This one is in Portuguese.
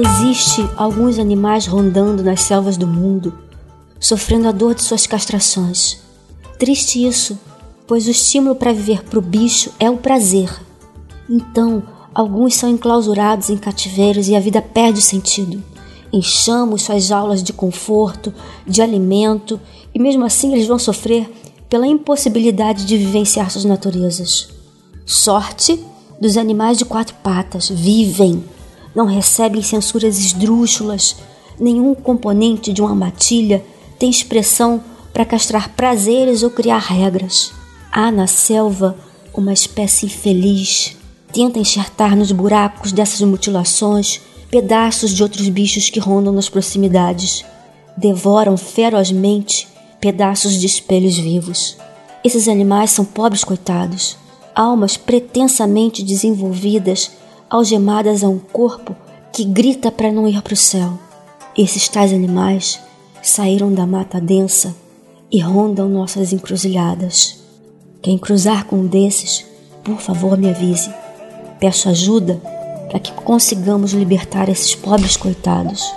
Existe alguns animais rondando nas selvas do mundo, sofrendo a dor de suas castrações. Triste isso, pois o estímulo para viver para o bicho é o prazer. Então, alguns são enclausurados em cativeiros e a vida perde o sentido. Enchamos suas jaulas de conforto, de alimento, e mesmo assim eles vão sofrer pela impossibilidade de vivenciar suas naturezas. Sorte dos animais de quatro patas vivem, não recebem censuras esdrúxulas, nenhum componente de uma matilha tem expressão para castrar prazeres ou criar regras. Há na selva uma espécie infeliz, tenta enxertar nos buracos dessas mutilações pedaços de outros bichos que rondam nas proximidades. Devoram ferozmente pedaços de espelhos vivos. Esses animais são pobres coitados, almas pretensamente desenvolvidas, algemadas a um corpo que grita para não ir para o céu. Esses tais animais saíram da mata densa e rondam nossas encruzilhadas. Quem cruzar com um desses, por favor me avise. Peço ajuda para que consigamos libertar esses pobres coitados.